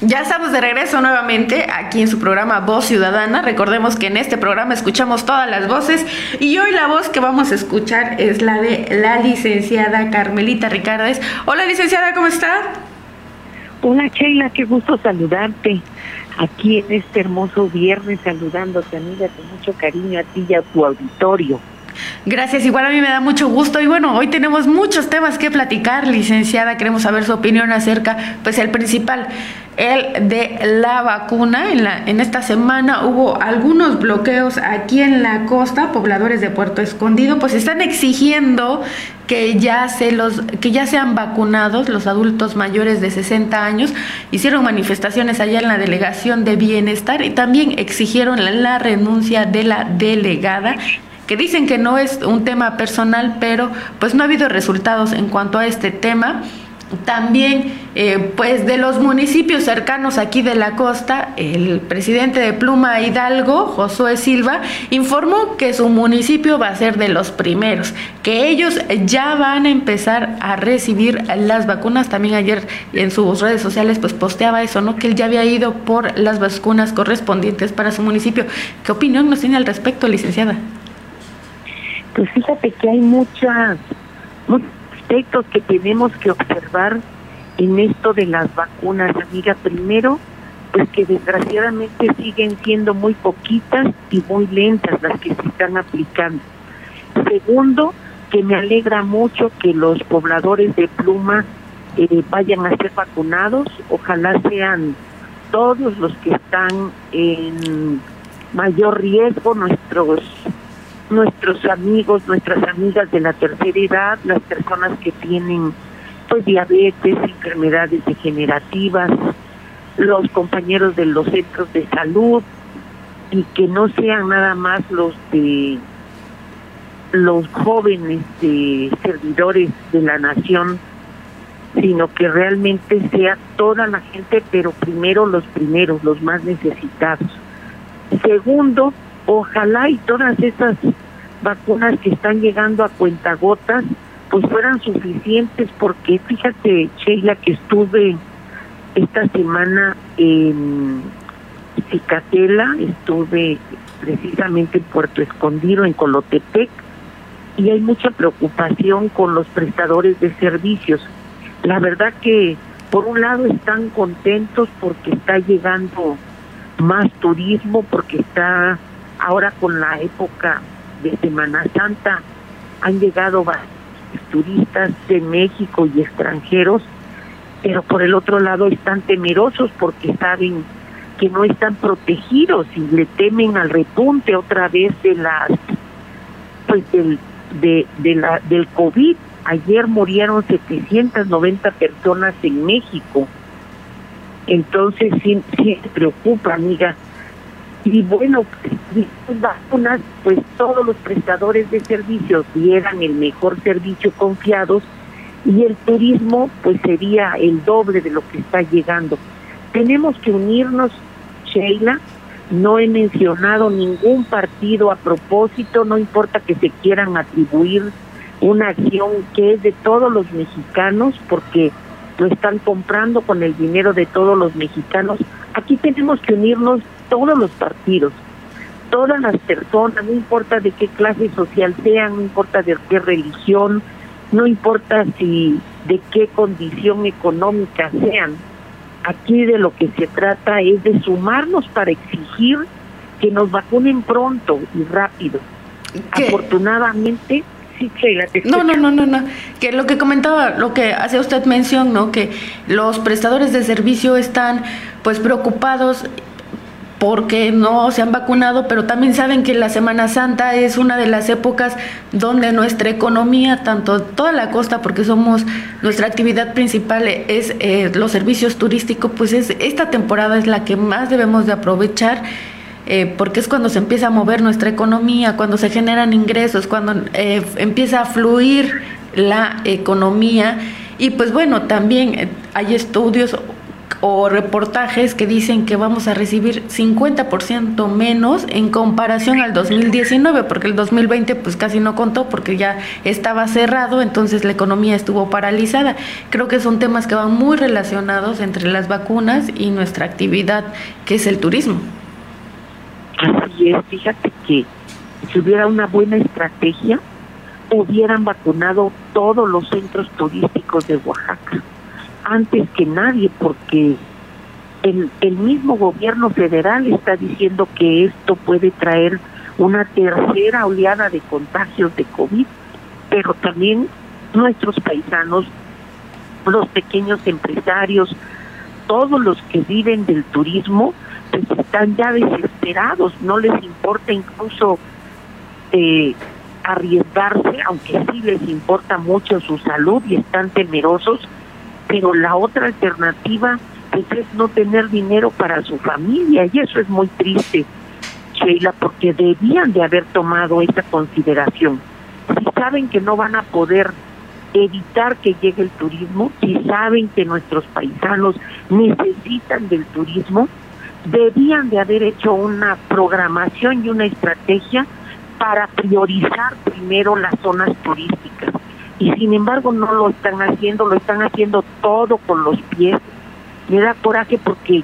Ya estamos de regreso nuevamente aquí en su programa Voz Ciudadana. Recordemos que en este programa escuchamos todas las voces y hoy la voz que vamos a escuchar es la de la licenciada Carmelita Ricardes. Hola licenciada, ¿cómo está? Hola Sheila, qué gusto saludarte aquí en este hermoso viernes, saludándote amiga con mucho cariño a ti y a tu auditorio. Gracias, igual a mí me da mucho gusto. Y bueno, hoy tenemos muchos temas que platicar, licenciada, queremos saber su opinión acerca, pues el principal, el de la vacuna. En, la, en esta semana hubo algunos bloqueos aquí en la costa, pobladores de Puerto Escondido, pues están exigiendo que ya se los que ya sean vacunados los adultos mayores de 60 años. Hicieron manifestaciones allá en la delegación de bienestar y también exigieron la, la renuncia de la delegada que dicen que no es un tema personal, pero pues no ha habido resultados en cuanto a este tema. También, eh, pues de los municipios cercanos aquí de la costa, el presidente de Pluma Hidalgo, Josué Silva, informó que su municipio va a ser de los primeros, que ellos ya van a empezar a recibir las vacunas. También ayer en sus redes sociales pues posteaba eso, ¿no? Que él ya había ido por las vacunas correspondientes para su municipio. ¿Qué opinión nos tiene al respecto, licenciada? Pues fíjate que hay muchas, muchos aspectos que tenemos que observar en esto de las vacunas, amiga. Primero, pues que desgraciadamente siguen siendo muy poquitas y muy lentas las que se están aplicando. Segundo, que me alegra mucho que los pobladores de pluma eh, vayan a ser vacunados. Ojalá sean todos los que están en mayor riesgo, nuestros nuestros amigos, nuestras amigas de la tercera edad, las personas que tienen pues diabetes, enfermedades degenerativas, los compañeros de los centros de salud y que no sean nada más los de los jóvenes de servidores de la nación, sino que realmente sea toda la gente, pero primero los primeros, los más necesitados. Segundo, ojalá y todas esas vacunas que están llegando a cuentagotas pues fueran suficientes porque fíjate Sheila que estuve esta semana en Cicatela, estuve precisamente en Puerto Escondido, en Colotepec, y hay mucha preocupación con los prestadores de servicios. La verdad que por un lado están contentos porque está llegando más turismo, porque está Ahora con la época de Semana Santa han llegado turistas de México y extranjeros, pero por el otro lado están temerosos porque saben que no están protegidos y le temen al repunte otra vez de las pues del de, de la del COVID. Ayer murieron 790 personas en México. Entonces sí, sí preocupa, amiga, y bueno, vacunas, pues todos los prestadores de servicios dieran el mejor servicio confiados y el turismo pues sería el doble de lo que está llegando. Tenemos que unirnos, Sheila, no he mencionado ningún partido a propósito, no importa que se quieran atribuir una acción que es de todos los mexicanos, porque lo están comprando con el dinero de todos los mexicanos. Aquí tenemos que unirnos todos los partidos, todas las personas, no importa de qué clase social sean, no importa de qué religión, no importa si de qué condición económica sean. Aquí de lo que se trata es de sumarnos para exigir que nos vacunen pronto y rápido. Afortunadamente, sí, no, no, no, no, no. Que lo que comentaba, lo que hace usted mención, ¿no? Que los prestadores de servicio están pues preocupados porque no se han vacunado, pero también saben que la Semana Santa es una de las épocas donde nuestra economía, tanto toda la costa, porque somos nuestra actividad principal es eh, los servicios turísticos, pues es esta temporada es la que más debemos de aprovechar. Eh, porque es cuando se empieza a mover nuestra economía, cuando se generan ingresos, cuando eh, empieza a fluir la economía Y pues bueno, también eh, hay estudios o reportajes que dicen que vamos a recibir 50% menos en comparación al 2019, porque el 2020 pues casi no contó porque ya estaba cerrado, entonces la economía estuvo paralizada. Creo que son temas que van muy relacionados entre las vacunas y nuestra actividad, que es el turismo. Así es, fíjate que si hubiera una buena estrategia, hubieran vacunado todos los centros turísticos de Oaxaca antes que nadie porque el, el mismo gobierno federal está diciendo que esto puede traer una tercera oleada de contagios de COVID, pero también nuestros paisanos, los pequeños empresarios, todos los que viven del turismo, pues están ya desesperados, no les importa incluso eh, arriesgarse, aunque sí les importa mucho su salud y están temerosos pero la otra alternativa pues, es no tener dinero para su familia y eso es muy triste, Sheila, porque debían de haber tomado esa consideración. Si saben que no van a poder evitar que llegue el turismo, si saben que nuestros paisanos necesitan del turismo, debían de haber hecho una programación y una estrategia para priorizar primero las zonas turísticas y sin embargo no lo están haciendo, lo están haciendo todo con los pies. Me da coraje porque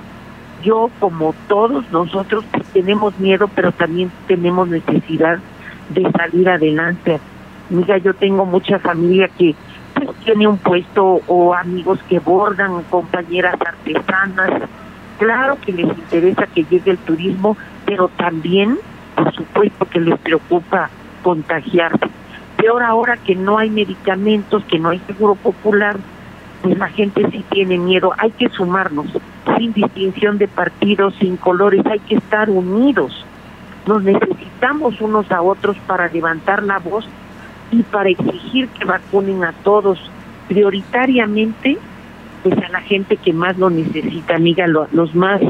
yo, como todos nosotros, pues, tenemos miedo, pero también tenemos necesidad de salir adelante. Mira, yo tengo mucha familia que pues, tiene un puesto o amigos que bordan, compañeras artesanas. Claro que les interesa que llegue el turismo, pero también, por supuesto, que les preocupa contagiarse peor ahora que no hay medicamentos, que no hay seguro popular, pues la gente sí tiene miedo. Hay que sumarnos, sin distinción de partidos, sin colores, hay que estar unidos. Nos necesitamos unos a otros para levantar la voz y para exigir que vacunen a todos, prioritariamente pues a la gente que más lo necesita, amiga, los más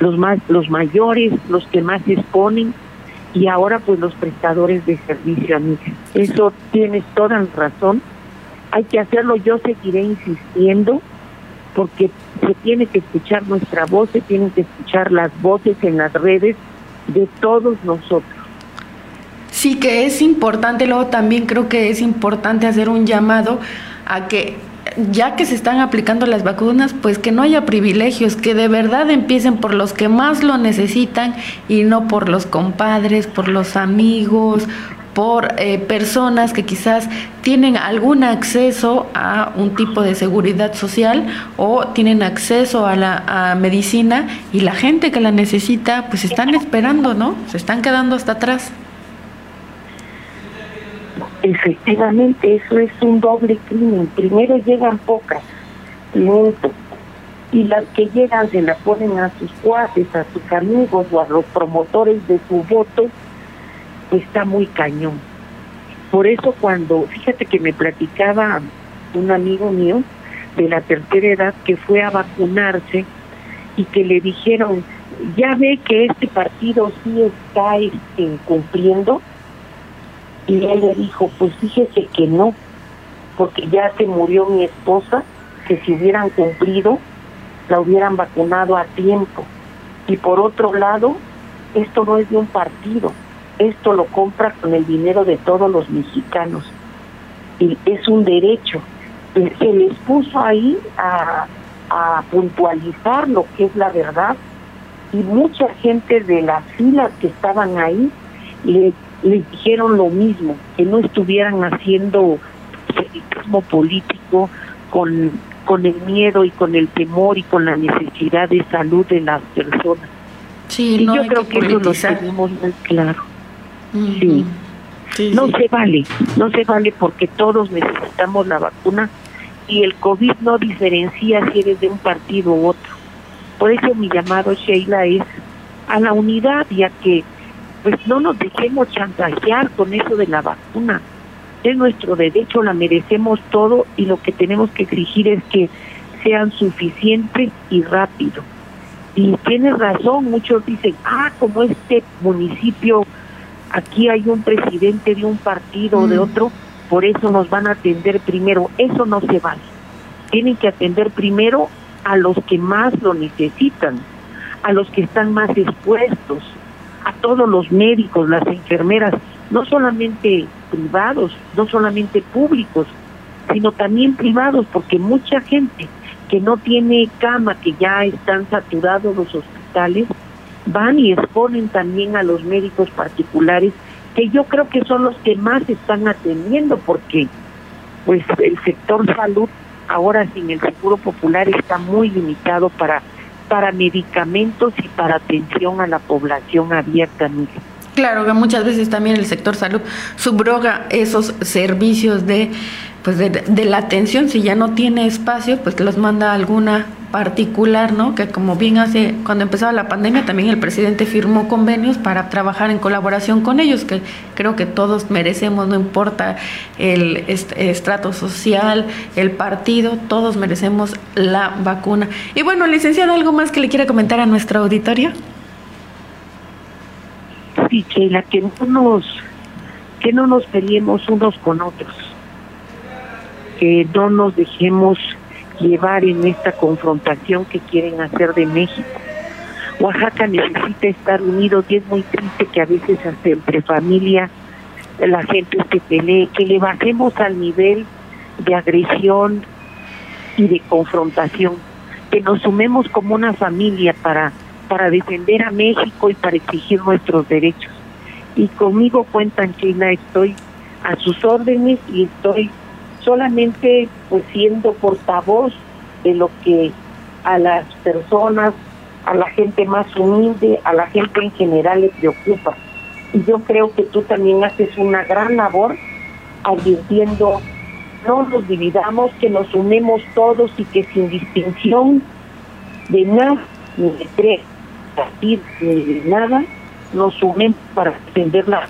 los más los mayores, los que más se exponen y ahora pues los prestadores de servicio, amiga. Eso tienes toda la razón. Hay que hacerlo, yo seguiré insistiendo porque se tiene que escuchar nuestra voz, se tienen que escuchar las voces en las redes de todos nosotros. Sí que es importante, luego también creo que es importante hacer un llamado a que ya que se están aplicando las vacunas, pues que no haya privilegios, que de verdad empiecen por los que más lo necesitan y no por los compadres, por los amigos, por eh, personas que quizás tienen algún acceso a un tipo de seguridad social o tienen acceso a la medicina y la gente que la necesita pues están esperando, ¿no? Se están quedando hasta atrás. Efectivamente, eso es un doble crimen. Primero llegan pocas, lento, y las que llegan se la ponen a sus cuates, a sus amigos o a los promotores de su voto, está muy cañón. Por eso cuando, fíjate que me platicaba un amigo mío de la tercera edad que fue a vacunarse y que le dijeron, ya ve que este partido sí está este, cumpliendo, y él le dijo, pues fíjese que no, porque ya se murió mi esposa, que si hubieran cumplido, la hubieran vacunado a tiempo. Y por otro lado, esto no es de un partido, esto lo compra con el dinero de todos los mexicanos. Y es un derecho. Se les puso ahí a, a puntualizar lo que es la verdad y mucha gente de las filas que estaban ahí le les dijeron lo mismo, que no estuvieran haciendo periodismo político con, con el miedo y con el temor y con la necesidad de salud de las personas. Sí, y no yo creo que, eso lo tenemos muy claro. sí. no se vale, no se vale porque todos necesitamos la vacuna y el COVID no diferencia si eres de un partido u otro. Por eso mi llamado, Sheila, es a la unidad y a que pues no nos dejemos chantajear con eso de la vacuna. Es nuestro derecho, la merecemos todo y lo que tenemos que exigir es que sean suficientes y rápido. Y tienes razón, muchos dicen, ah, como este municipio, aquí hay un presidente de un partido o de mm. otro, por eso nos van a atender primero. Eso no se vale. tienen que atender primero a los que más lo necesitan, a los que están más expuestos, a todos los médicos, las enfermeras, no solamente privados, no solamente públicos, sino también privados, porque mucha gente que no tiene cama, que ya están saturados los hospitales, van y exponen también a los médicos particulares, que yo creo que son los que más están atendiendo, porque pues el sector salud ahora sin el seguro popular está muy limitado para para medicamentos y para atención a la población abierta. Claro que muchas veces también el sector salud subroga esos servicios de pues de, la atención, si ya no tiene espacio, pues los manda alguna particular, ¿no? Que como bien hace, cuando empezaba la pandemia, también el presidente firmó convenios para trabajar en colaboración con ellos, que creo que todos merecemos, no importa el estrato social, el partido, todos merecemos la vacuna. Y bueno, licenciada, ¿algo más que le quiera comentar a nuestra auditorio? Sí, la que no nos, que no nos peleemos unos con otros que no nos dejemos llevar en esta confrontación que quieren hacer de México. Oaxaca necesita estar unidos y es muy triste que a veces hasta entre familia la gente se pelee, que le bajemos al nivel de agresión y de confrontación, que nos sumemos como una familia para, para defender a México y para exigir nuestros derechos. Y conmigo cuentan, China, estoy a sus órdenes y estoy solamente pues siendo portavoz de lo que a las personas, a la gente más humilde, a la gente en general le preocupa. Y yo creo que tú también haces una gran labor advirtiendo, no nos dividamos, que nos unemos todos y que sin distinción de nada, ni de tres, ni de nada, nos unemos para defender la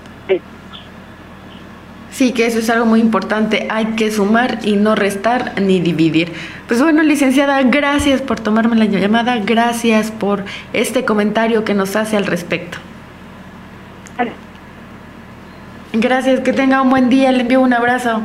Sí, que eso es algo muy importante. Hay que sumar y no restar ni dividir. Pues bueno, licenciada, gracias por tomarme la llamada. Gracias por este comentario que nos hace al respecto. Gracias, que tenga un buen día. Le envío un abrazo.